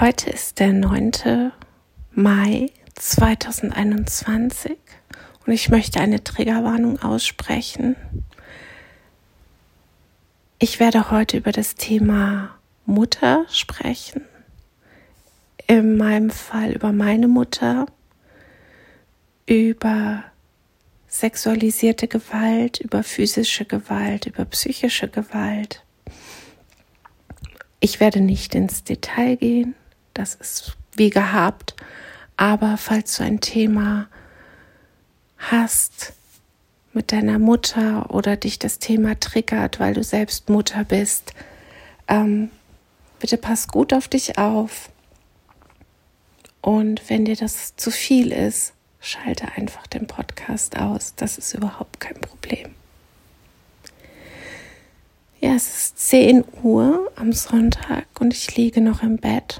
Heute ist der 9. Mai 2021 und ich möchte eine Triggerwarnung aussprechen. Ich werde heute über das Thema Mutter sprechen. In meinem Fall über meine Mutter, über sexualisierte Gewalt, über physische Gewalt, über psychische Gewalt. Ich werde nicht ins Detail gehen. Das ist wie gehabt. Aber falls du ein Thema hast mit deiner Mutter oder dich das Thema triggert, weil du selbst Mutter bist, ähm, bitte pass gut auf dich auf. Und wenn dir das zu viel ist, schalte einfach den Podcast aus. Das ist überhaupt kein Problem. Ja, es ist 10 Uhr am Sonntag und ich liege noch im Bett.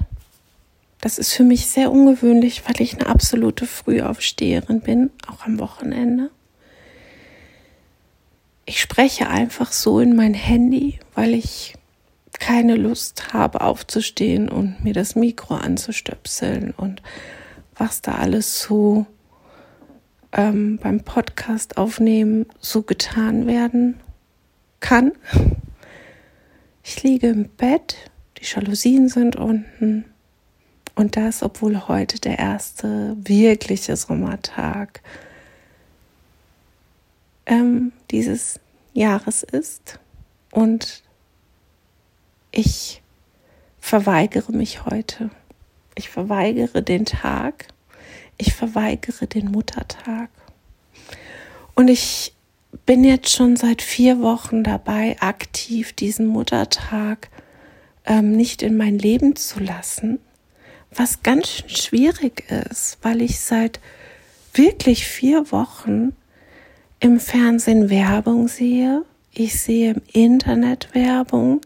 Das ist für mich sehr ungewöhnlich, weil ich eine absolute Frühaufsteherin bin, auch am Wochenende. Ich spreche einfach so in mein Handy, weil ich keine Lust habe aufzustehen und mir das Mikro anzustöpseln und was da alles so ähm, beim Podcast aufnehmen so getan werden kann. Ich liege im Bett, die Jalousien sind unten und das, obwohl heute der erste wirkliche Sommertag ähm, dieses Jahres ist. Und ich verweigere mich heute. Ich verweigere den Tag. Ich verweigere den Muttertag. Und ich bin jetzt schon seit vier Wochen dabei, aktiv diesen Muttertag ähm, nicht in mein Leben zu lassen, was ganz schwierig ist, weil ich seit wirklich vier Wochen im Fernsehen Werbung sehe, ich sehe im Internet Werbung,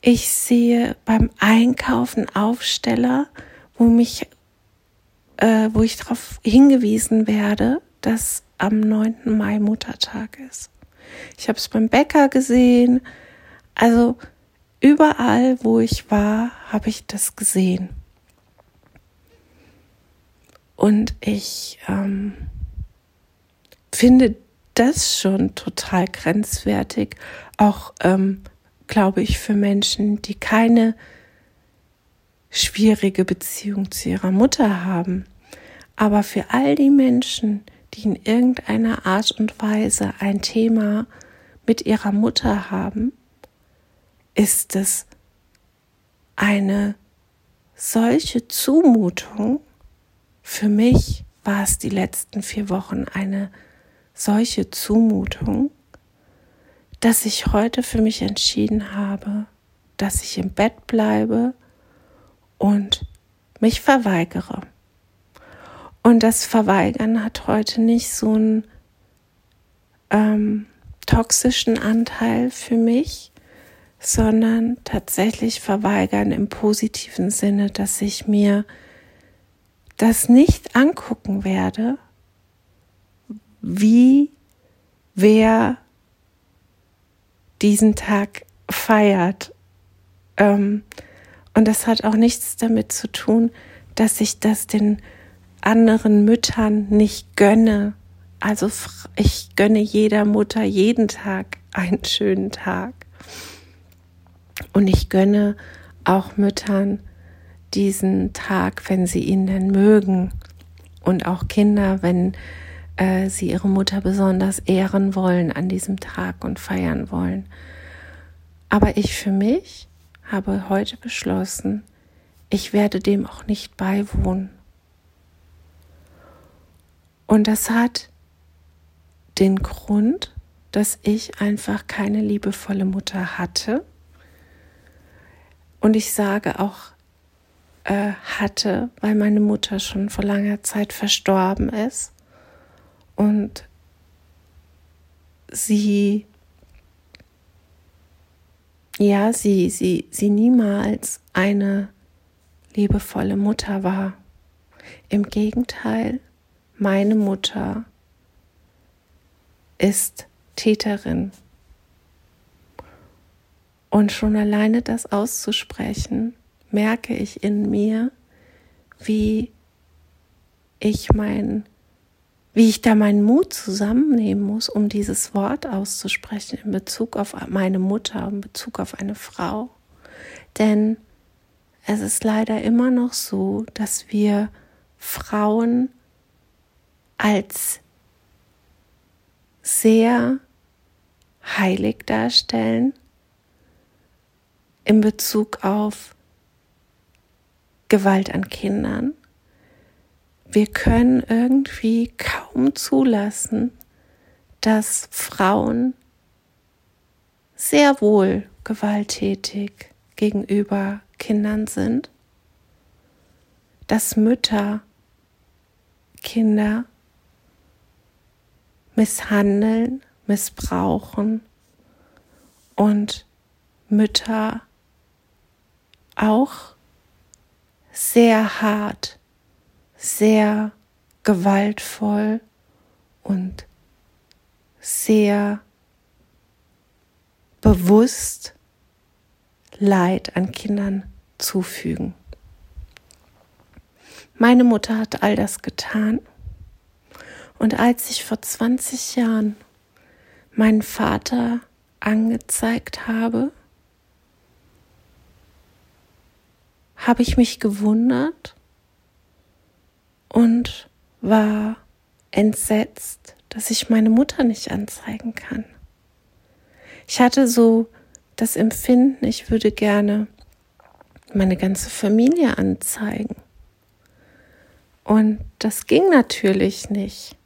ich sehe beim Einkaufen Aufsteller, wo mich, äh, wo ich darauf hingewiesen werde, dass am 9. Mai Muttertag ist. Ich habe es beim Bäcker gesehen, also überall, wo ich war, habe ich das gesehen. Und ich ähm, finde das schon total grenzwertig, auch ähm, glaube ich für Menschen, die keine schwierige Beziehung zu ihrer Mutter haben. Aber für all die Menschen, die in irgendeiner Art und Weise ein Thema mit ihrer Mutter haben, ist es eine solche Zumutung, für mich war es die letzten vier Wochen eine solche Zumutung, dass ich heute für mich entschieden habe, dass ich im Bett bleibe und mich verweigere. Und das Verweigern hat heute nicht so einen ähm, toxischen Anteil für mich, sondern tatsächlich Verweigern im positiven Sinne, dass ich mir das nicht angucken werde, wie wer diesen Tag feiert. Ähm, und das hat auch nichts damit zu tun, dass ich das den anderen Müttern nicht gönne. Also ich gönne jeder Mutter jeden Tag einen schönen Tag. Und ich gönne auch Müttern, diesen Tag, wenn sie ihn denn mögen. Und auch Kinder, wenn äh, sie ihre Mutter besonders ehren wollen an diesem Tag und feiern wollen. Aber ich für mich habe heute beschlossen, ich werde dem auch nicht beiwohnen. Und das hat den Grund, dass ich einfach keine liebevolle Mutter hatte. Und ich sage auch äh, hatte, weil meine Mutter schon vor langer Zeit verstorben ist und sie ja, sie, sie, sie niemals eine liebevolle Mutter war. Im Gegenteil, meine Mutter ist Täterin. Und schon alleine das auszusprechen, merke ich in mir, wie ich mein, wie ich da meinen Mut zusammennehmen muss, um dieses Wort auszusprechen in Bezug auf meine Mutter, in Bezug auf eine Frau. Denn es ist leider immer noch so, dass wir Frauen als sehr heilig darstellen in Bezug auf Gewalt an Kindern. Wir können irgendwie kaum zulassen, dass Frauen sehr wohl gewalttätig gegenüber Kindern sind, dass Mütter Kinder misshandeln, missbrauchen und Mütter auch sehr hart, sehr gewaltvoll und sehr bewusst Leid an Kindern zufügen. Meine Mutter hat all das getan. Und als ich vor 20 Jahren meinen Vater angezeigt habe, habe ich mich gewundert und war entsetzt, dass ich meine Mutter nicht anzeigen kann. Ich hatte so das Empfinden, ich würde gerne meine ganze Familie anzeigen. Und das ging natürlich nicht,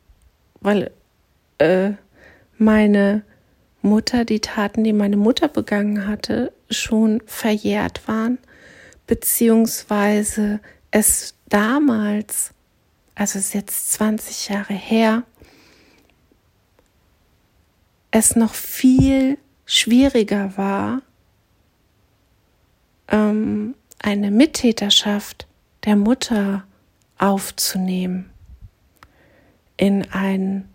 weil äh, meine Mutter, die Taten, die meine Mutter begangen hatte, schon verjährt waren, beziehungsweise es damals, also es ist jetzt 20 Jahre her, es noch viel schwieriger war, ähm, eine Mittäterschaft der Mutter aufzunehmen in ein,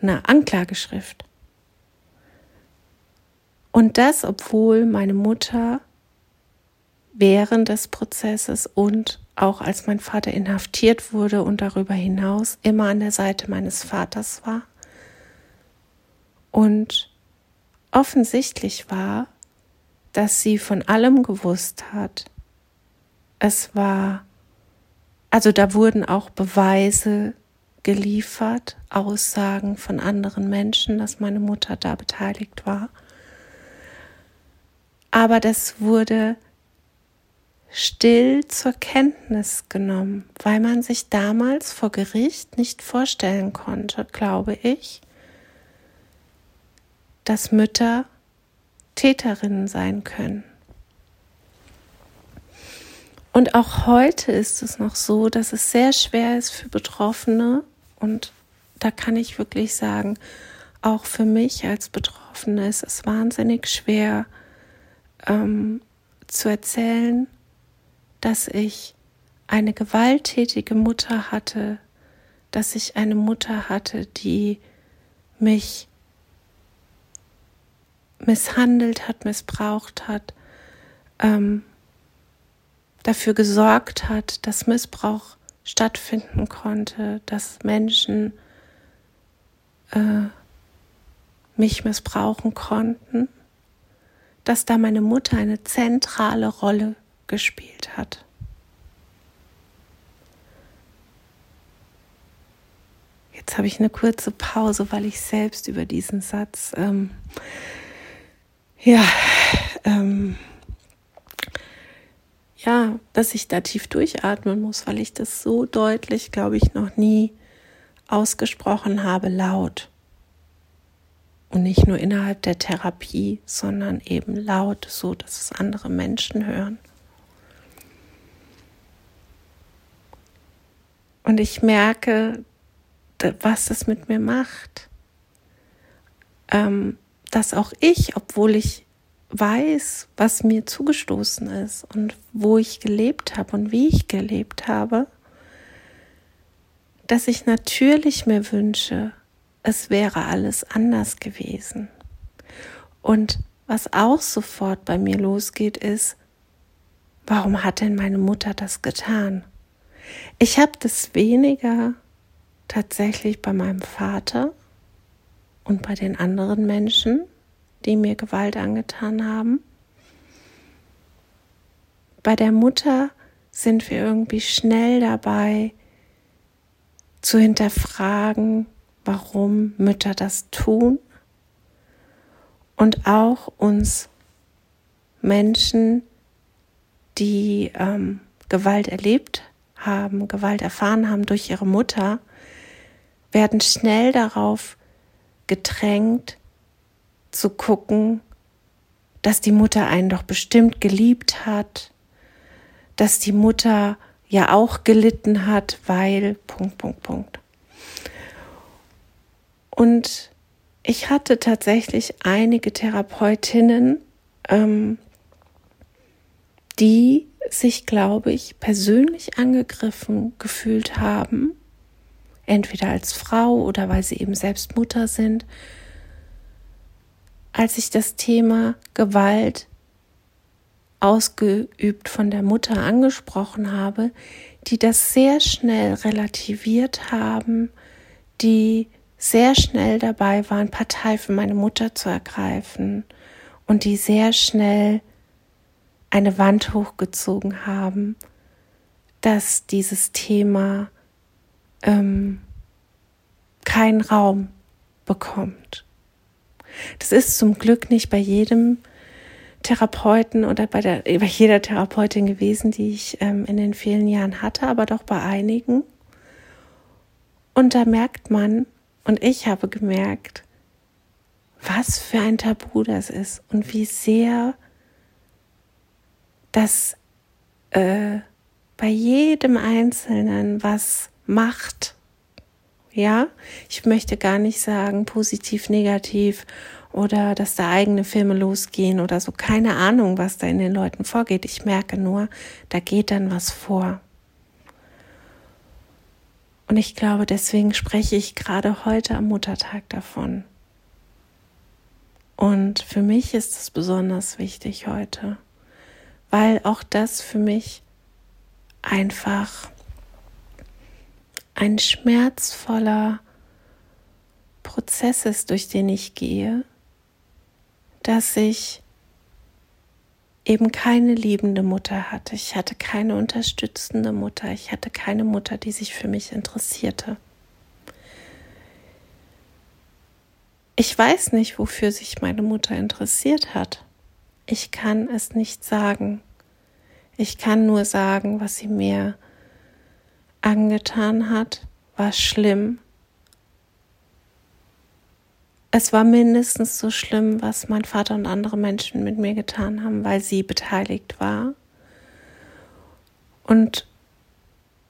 eine Anklageschrift. Und das, obwohl meine Mutter während des Prozesses und auch als mein Vater inhaftiert wurde und darüber hinaus immer an der Seite meines Vaters war. Und offensichtlich war, dass sie von allem gewusst hat. Es war, also da wurden auch Beweise geliefert, Aussagen von anderen Menschen, dass meine Mutter da beteiligt war. Aber das wurde still zur Kenntnis genommen, weil man sich damals vor Gericht nicht vorstellen konnte, glaube ich, dass Mütter Täterinnen sein können. Und auch heute ist es noch so, dass es sehr schwer ist für Betroffene und da kann ich wirklich sagen, auch für mich als Betroffene ist es wahnsinnig schwer ähm, zu erzählen, dass ich eine gewalttätige Mutter hatte, dass ich eine Mutter hatte, die mich misshandelt hat, missbraucht hat, ähm, dafür gesorgt hat, dass Missbrauch stattfinden konnte, dass Menschen äh, mich missbrauchen konnten, dass da meine Mutter eine zentrale Rolle gespielt hat. Jetzt habe ich eine kurze Pause, weil ich selbst über diesen Satz ähm, ja, ähm, ja, dass ich da tief durchatmen muss, weil ich das so deutlich, glaube ich, noch nie ausgesprochen habe, laut. Und nicht nur innerhalb der Therapie, sondern eben laut, so dass es andere Menschen hören. Und ich merke, was das mit mir macht. Ähm, dass auch ich, obwohl ich weiß, was mir zugestoßen ist und wo ich gelebt habe und wie ich gelebt habe, dass ich natürlich mir wünsche, es wäre alles anders gewesen. Und was auch sofort bei mir losgeht, ist, warum hat denn meine Mutter das getan? Ich habe das weniger tatsächlich bei meinem Vater und bei den anderen Menschen, die mir Gewalt angetan haben. Bei der Mutter sind wir irgendwie schnell dabei zu hinterfragen, warum Mütter das tun und auch uns Menschen, die ähm, Gewalt erlebt haben, Gewalt erfahren haben durch ihre Mutter, werden schnell darauf gedrängt zu gucken, dass die Mutter einen doch bestimmt geliebt hat, dass die Mutter ja auch gelitten hat, weil Punkt, Punkt, Punkt. Und ich hatte tatsächlich einige Therapeutinnen, ähm, die sich, glaube ich, persönlich angegriffen gefühlt haben, entweder als Frau oder weil sie eben selbst Mutter sind, als ich das Thema Gewalt ausgeübt von der Mutter angesprochen habe, die das sehr schnell relativiert haben, die sehr schnell dabei waren, Partei für meine Mutter zu ergreifen und die sehr schnell eine Wand hochgezogen haben, dass dieses Thema ähm, keinen Raum bekommt. Das ist zum Glück nicht bei jedem Therapeuten oder bei, der, bei jeder Therapeutin gewesen, die ich ähm, in den vielen Jahren hatte, aber doch bei einigen. Und da merkt man, und ich habe gemerkt, was für ein Tabu das ist und wie sehr das äh, bei jedem Einzelnen was macht. Ja, ich möchte gar nicht sagen positiv, negativ oder dass da eigene Filme losgehen oder so. Keine Ahnung, was da in den Leuten vorgeht. Ich merke nur, da geht dann was vor. Und ich glaube, deswegen spreche ich gerade heute am Muttertag davon. Und für mich ist es besonders wichtig heute, weil auch das für mich einfach ein schmerzvoller Prozess ist, durch den ich gehe, dass ich eben keine liebende Mutter hatte. Ich hatte keine unterstützende Mutter. Ich hatte keine Mutter, die sich für mich interessierte. Ich weiß nicht, wofür sich meine Mutter interessiert hat. Ich kann es nicht sagen. Ich kann nur sagen, was sie mir angetan hat, war schlimm es war mindestens so schlimm, was mein Vater und andere Menschen mit mir getan haben, weil sie beteiligt war. Und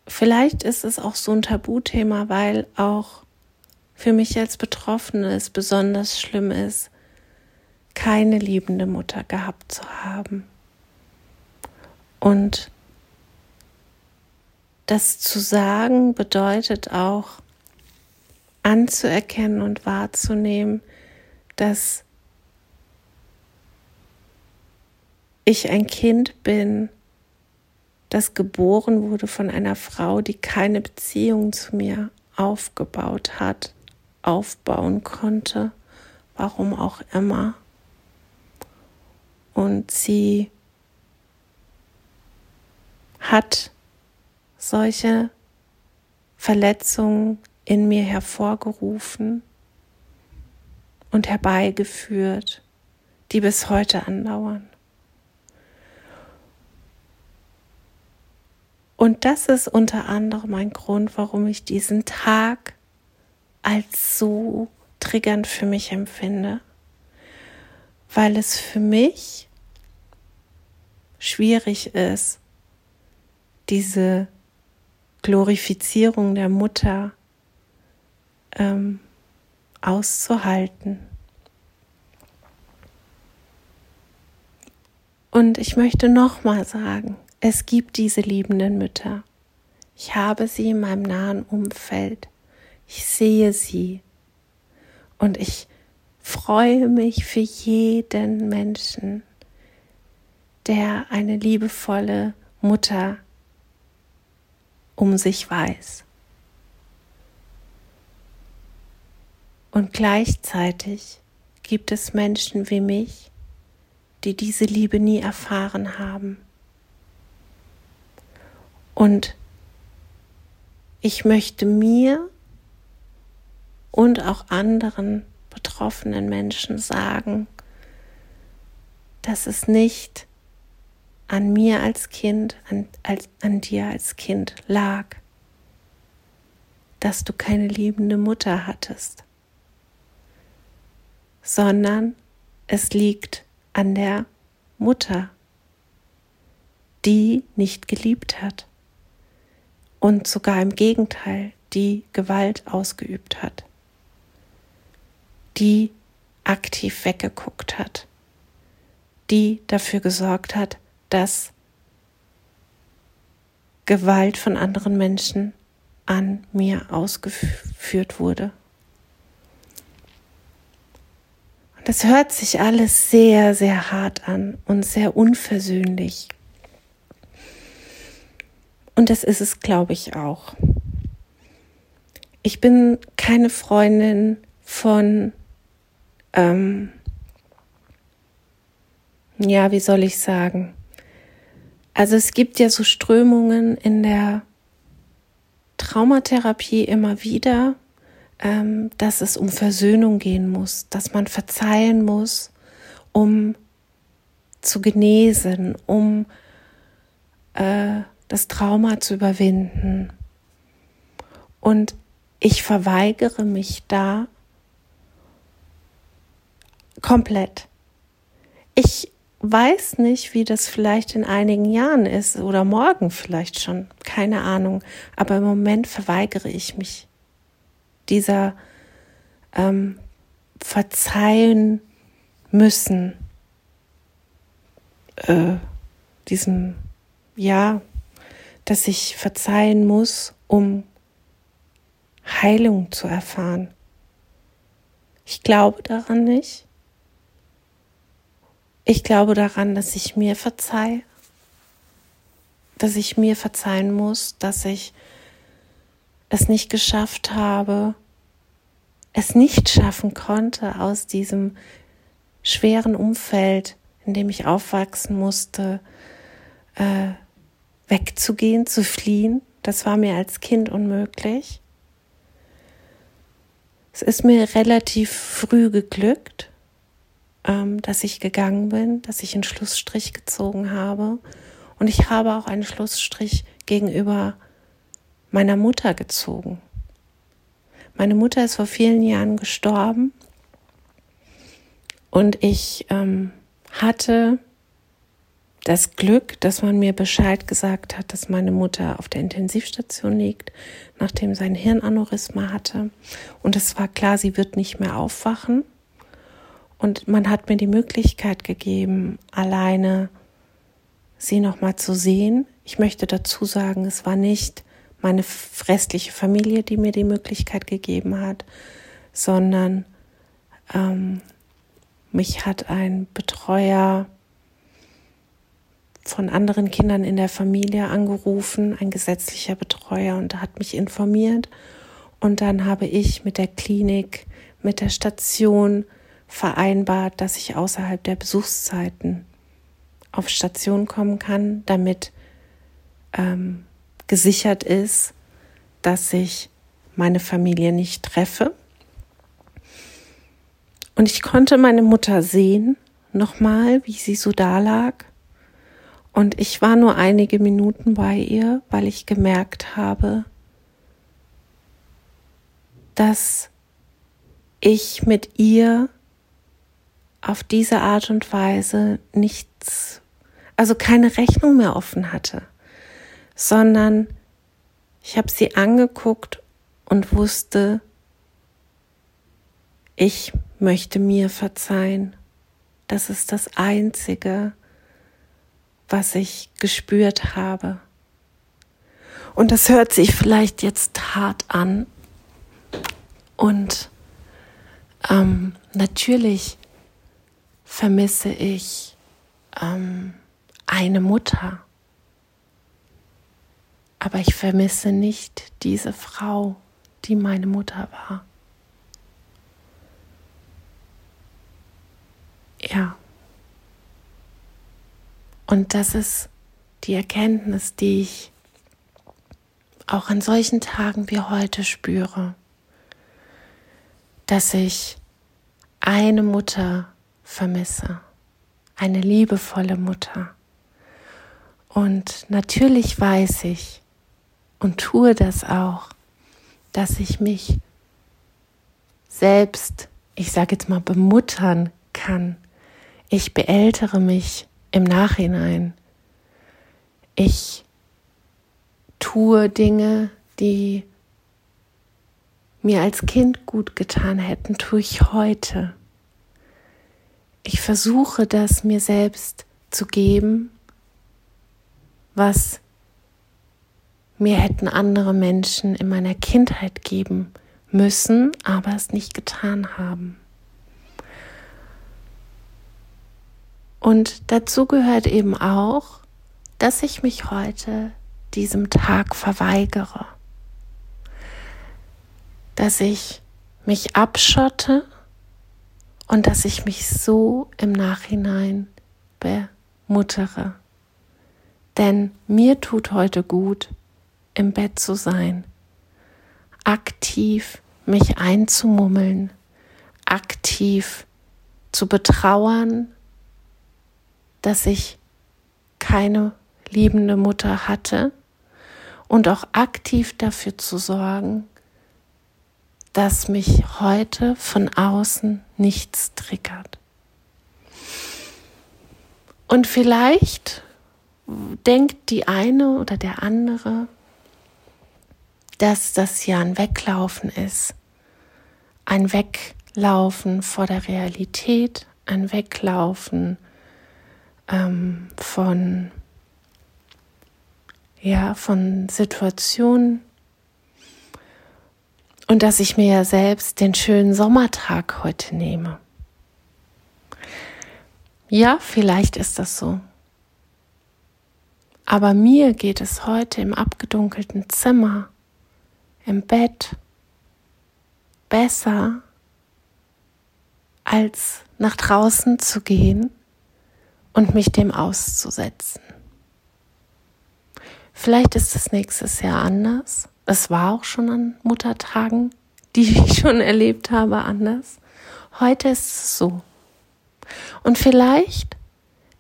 vielleicht ist es auch so ein Tabuthema, weil auch für mich als Betroffene es besonders schlimm ist, keine liebende Mutter gehabt zu haben. Und das zu sagen bedeutet auch, anzuerkennen und wahrzunehmen, dass ich ein Kind bin, das geboren wurde von einer Frau, die keine Beziehung zu mir aufgebaut hat, aufbauen konnte, warum auch immer. Und sie hat solche Verletzungen in mir hervorgerufen und herbeigeführt, die bis heute andauern. Und das ist unter anderem ein Grund, warum ich diesen Tag als so triggernd für mich empfinde, weil es für mich schwierig ist, diese Glorifizierung der Mutter ähm, auszuhalten. Und ich möchte nochmal sagen, es gibt diese liebenden Mütter. Ich habe sie in meinem nahen Umfeld. Ich sehe sie. Und ich freue mich für jeden Menschen, der eine liebevolle Mutter um sich weiß. Und gleichzeitig gibt es Menschen wie mich, die diese Liebe nie erfahren haben. Und ich möchte mir und auch anderen betroffenen Menschen sagen, dass es nicht an mir als Kind, an, als, an dir als Kind lag, dass du keine liebende Mutter hattest, sondern es liegt an der Mutter, die nicht geliebt hat und sogar im Gegenteil, die Gewalt ausgeübt hat, die aktiv weggeguckt hat, die dafür gesorgt hat, dass Gewalt von anderen Menschen an mir ausgeführt wurde. Und das hört sich alles sehr, sehr hart an und sehr unversöhnlich. Und das ist es, glaube ich, auch. Ich bin keine Freundin von, ähm, ja, wie soll ich sagen? Also es gibt ja so Strömungen in der Traumatherapie immer wieder, ähm, dass es um Versöhnung gehen muss, dass man verzeihen muss, um zu genesen, um äh, das Trauma zu überwinden. Und ich verweigere mich da komplett. Ich weiß nicht, wie das vielleicht in einigen Jahren ist oder morgen vielleicht schon, keine Ahnung. Aber im Moment verweigere ich mich dieser ähm, verzeihen müssen, äh, diesem, ja, dass ich verzeihen muss, um Heilung zu erfahren. Ich glaube daran nicht. Ich glaube daran, dass ich mir verzeihe, dass ich mir verzeihen muss, dass ich es nicht geschafft habe, es nicht schaffen konnte, aus diesem schweren Umfeld, in dem ich aufwachsen musste, äh, wegzugehen, zu fliehen. Das war mir als Kind unmöglich. Es ist mir relativ früh geglückt, ähm, dass ich gegangen bin, dass ich einen Schlussstrich gezogen habe. Und ich habe auch einen Schlussstrich gegenüber meiner Mutter gezogen. Meine Mutter ist vor vielen Jahren gestorben und ich ähm, hatte das Glück, dass man mir Bescheid gesagt hat, dass meine Mutter auf der Intensivstation liegt, nachdem sie ein Hirnaneurysma hatte. Und es war klar, sie wird nicht mehr aufwachen. Und man hat mir die Möglichkeit gegeben, alleine sie nochmal zu sehen. Ich möchte dazu sagen, es war nicht meine restliche Familie, die mir die Möglichkeit gegeben hat, sondern ähm, mich hat ein Betreuer von anderen Kindern in der Familie angerufen, ein gesetzlicher Betreuer, und hat mich informiert. Und dann habe ich mit der Klinik, mit der Station vereinbart, dass ich außerhalb der Besuchszeiten auf Station kommen kann, damit ähm, gesichert ist, dass ich meine Familie nicht treffe. Und ich konnte meine Mutter sehen, nochmal, wie sie so da lag. Und ich war nur einige Minuten bei ihr, weil ich gemerkt habe, dass ich mit ihr auf diese Art und Weise nichts, also keine Rechnung mehr offen hatte, sondern ich habe sie angeguckt und wusste, ich möchte mir verzeihen. Das ist das Einzige, was ich gespürt habe. Und das hört sich vielleicht jetzt hart an. Und ähm, natürlich vermisse ich ähm, eine Mutter. Aber ich vermisse nicht diese Frau, die meine Mutter war. Ja. Und das ist die Erkenntnis, die ich auch an solchen Tagen wie heute spüre, dass ich eine Mutter vermisse, eine liebevolle Mutter. Und natürlich weiß ich und tue das auch, dass ich mich selbst, ich sage jetzt mal, bemuttern kann. Ich beältere mich im Nachhinein. Ich tue Dinge, die mir als Kind gut getan hätten, tue ich heute. Ich versuche das mir selbst zu geben, was mir hätten andere Menschen in meiner Kindheit geben müssen, aber es nicht getan haben. Und dazu gehört eben auch, dass ich mich heute diesem Tag verweigere, dass ich mich abschotte und dass ich mich so im Nachhinein bemuttere. Denn mir tut heute gut, im Bett zu sein, aktiv mich einzumummeln, aktiv zu betrauern, dass ich keine liebende Mutter hatte. Und auch aktiv dafür zu sorgen, dass mich heute von außen nichts triggert. Und vielleicht denkt die eine oder der andere, dass das ja ein Weglaufen ist. Ein Weglaufen vor der Realität, ein Weglaufen ähm, von ja, von Situationen und dass ich mir ja selbst den schönen Sommertag heute nehme. Ja, vielleicht ist das so. Aber mir geht es heute im abgedunkelten Zimmer, im Bett, besser, als nach draußen zu gehen und mich dem auszusetzen. Vielleicht ist es nächstes Jahr anders. Es war auch schon an Muttertagen, die ich schon erlebt habe, anders. Heute ist es so. Und vielleicht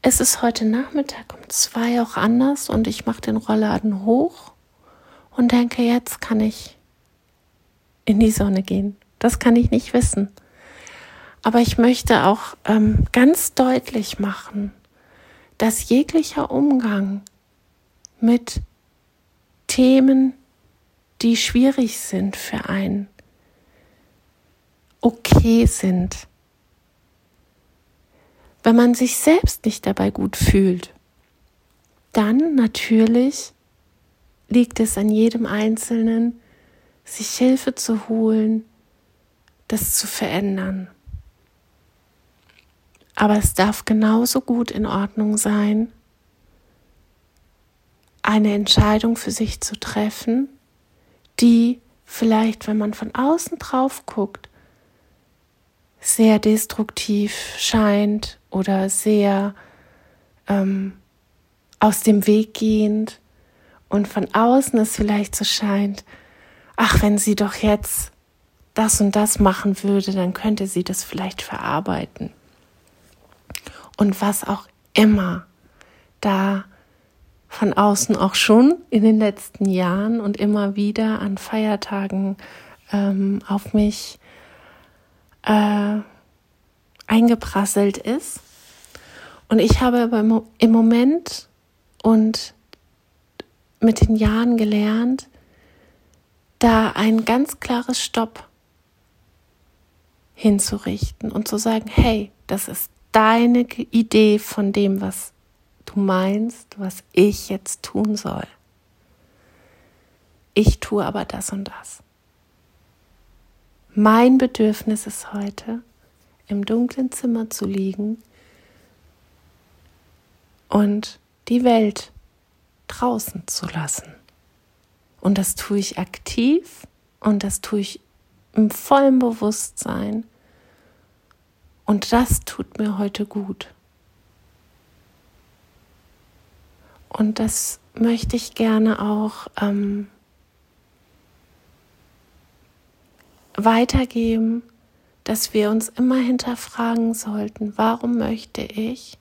ist es heute Nachmittag um zwei auch anders und ich mache den Rollladen hoch und denke, jetzt kann ich in die Sonne gehen. Das kann ich nicht wissen. Aber ich möchte auch ähm, ganz deutlich machen, dass jeglicher Umgang mit Themen, die schwierig sind für einen, okay sind. Wenn man sich selbst nicht dabei gut fühlt, dann natürlich liegt es an jedem Einzelnen, sich Hilfe zu holen, das zu verändern. Aber es darf genauso gut in Ordnung sein, eine Entscheidung für sich zu treffen, die vielleicht, wenn man von außen drauf guckt, sehr destruktiv scheint oder sehr ähm, aus dem Weg gehend und von außen es vielleicht so scheint, ach, wenn sie doch jetzt das und das machen würde, dann könnte sie das vielleicht verarbeiten. Und was auch immer da von außen auch schon in den letzten Jahren und immer wieder an Feiertagen ähm, auf mich äh, eingeprasselt ist. Und ich habe aber im Moment und mit den Jahren gelernt, da ein ganz klares Stopp hinzurichten und zu sagen, hey, das ist deine Idee von dem, was du meinst, was ich jetzt tun soll. Ich tue aber das und das. Mein Bedürfnis ist heute, im dunklen Zimmer zu liegen und die Welt draußen zu lassen. Und das tue ich aktiv und das tue ich im vollen Bewusstsein. Und das tut mir heute gut. Und das möchte ich gerne auch ähm, weitergeben, dass wir uns immer hinterfragen sollten, warum möchte ich,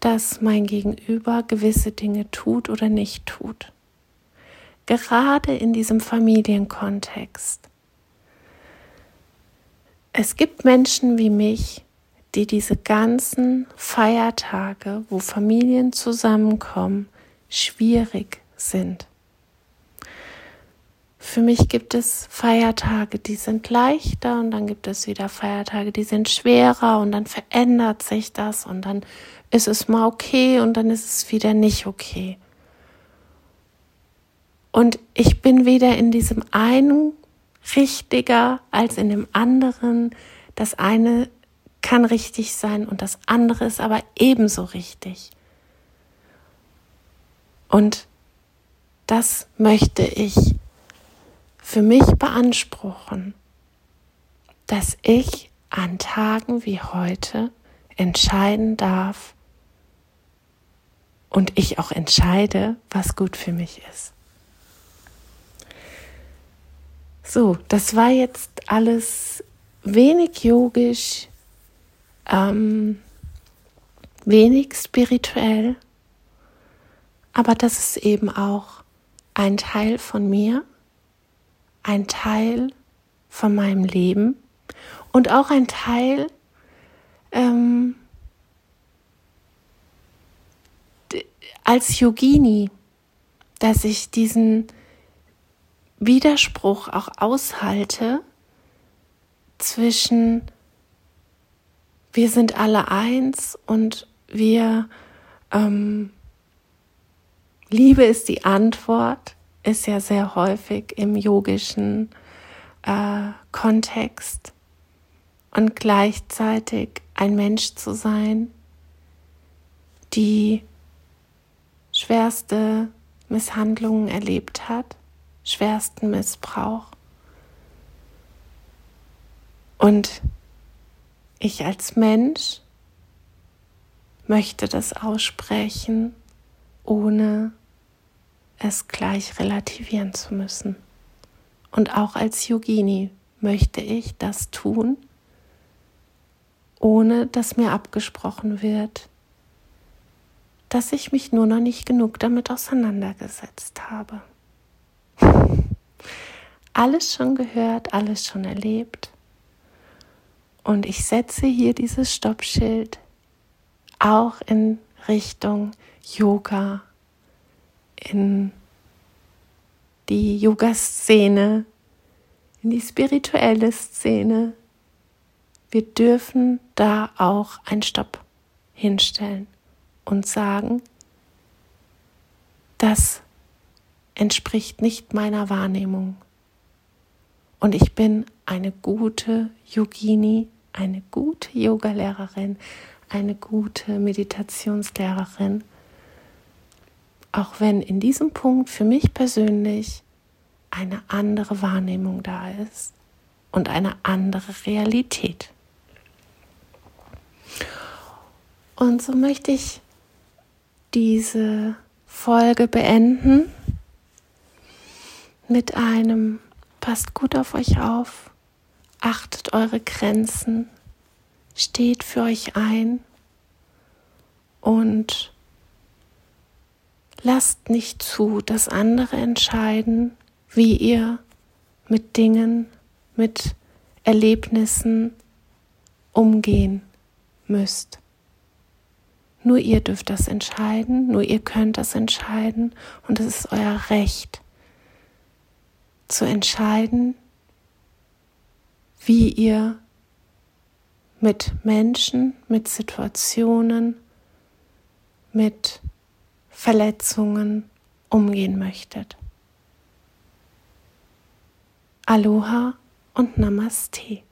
dass mein Gegenüber gewisse Dinge tut oder nicht tut. Gerade in diesem Familienkontext. Es gibt Menschen wie mich, die diese ganzen Feiertage, wo Familien zusammenkommen, schwierig sind. Für mich gibt es Feiertage, die sind leichter und dann gibt es wieder Feiertage, die sind schwerer und dann verändert sich das und dann ist es mal okay und dann ist es wieder nicht okay. Und ich bin weder in diesem einen richtiger als in dem anderen. Das eine kann richtig sein und das andere ist aber ebenso richtig. Und das möchte ich für mich beanspruchen, dass ich an Tagen wie heute entscheiden darf und ich auch entscheide, was gut für mich ist. So, das war jetzt alles wenig yogisch, ähm, wenig spirituell, aber das ist eben auch ein Teil von mir, ein Teil von meinem Leben und auch ein Teil ähm, als Yogini, dass ich diesen Widerspruch auch aushalte zwischen wir sind alle eins und wir ähm, Liebe ist die Antwort, ist ja sehr häufig im yogischen äh, Kontext und gleichzeitig ein Mensch zu sein, die schwerste Misshandlungen erlebt hat, schwersten Missbrauch. Und ich als Mensch möchte das aussprechen, ohne es gleich relativieren zu müssen. Und auch als Yogini möchte ich das tun, ohne dass mir abgesprochen wird, dass ich mich nur noch nicht genug damit auseinandergesetzt habe. Alles schon gehört, alles schon erlebt. Und ich setze hier dieses Stoppschild auch in Richtung Yoga, in die Yoga-Szene, in die spirituelle Szene. Wir dürfen da auch einen Stopp hinstellen und sagen, das entspricht nicht meiner Wahrnehmung. Und ich bin eine gute Yogini, eine gute Yogalehrerin, eine gute Meditationslehrerin auch wenn in diesem Punkt für mich persönlich eine andere Wahrnehmung da ist und eine andere Realität. Und so möchte ich diese Folge beenden mit einem Passt gut auf euch auf, achtet eure Grenzen, steht für euch ein. Und Lasst nicht zu, dass andere entscheiden, wie ihr mit Dingen, mit Erlebnissen umgehen müsst. Nur ihr dürft das entscheiden, nur ihr könnt das entscheiden und es ist euer Recht zu entscheiden, wie ihr mit Menschen, mit Situationen, mit Verletzungen umgehen möchtet. Aloha und Namaste.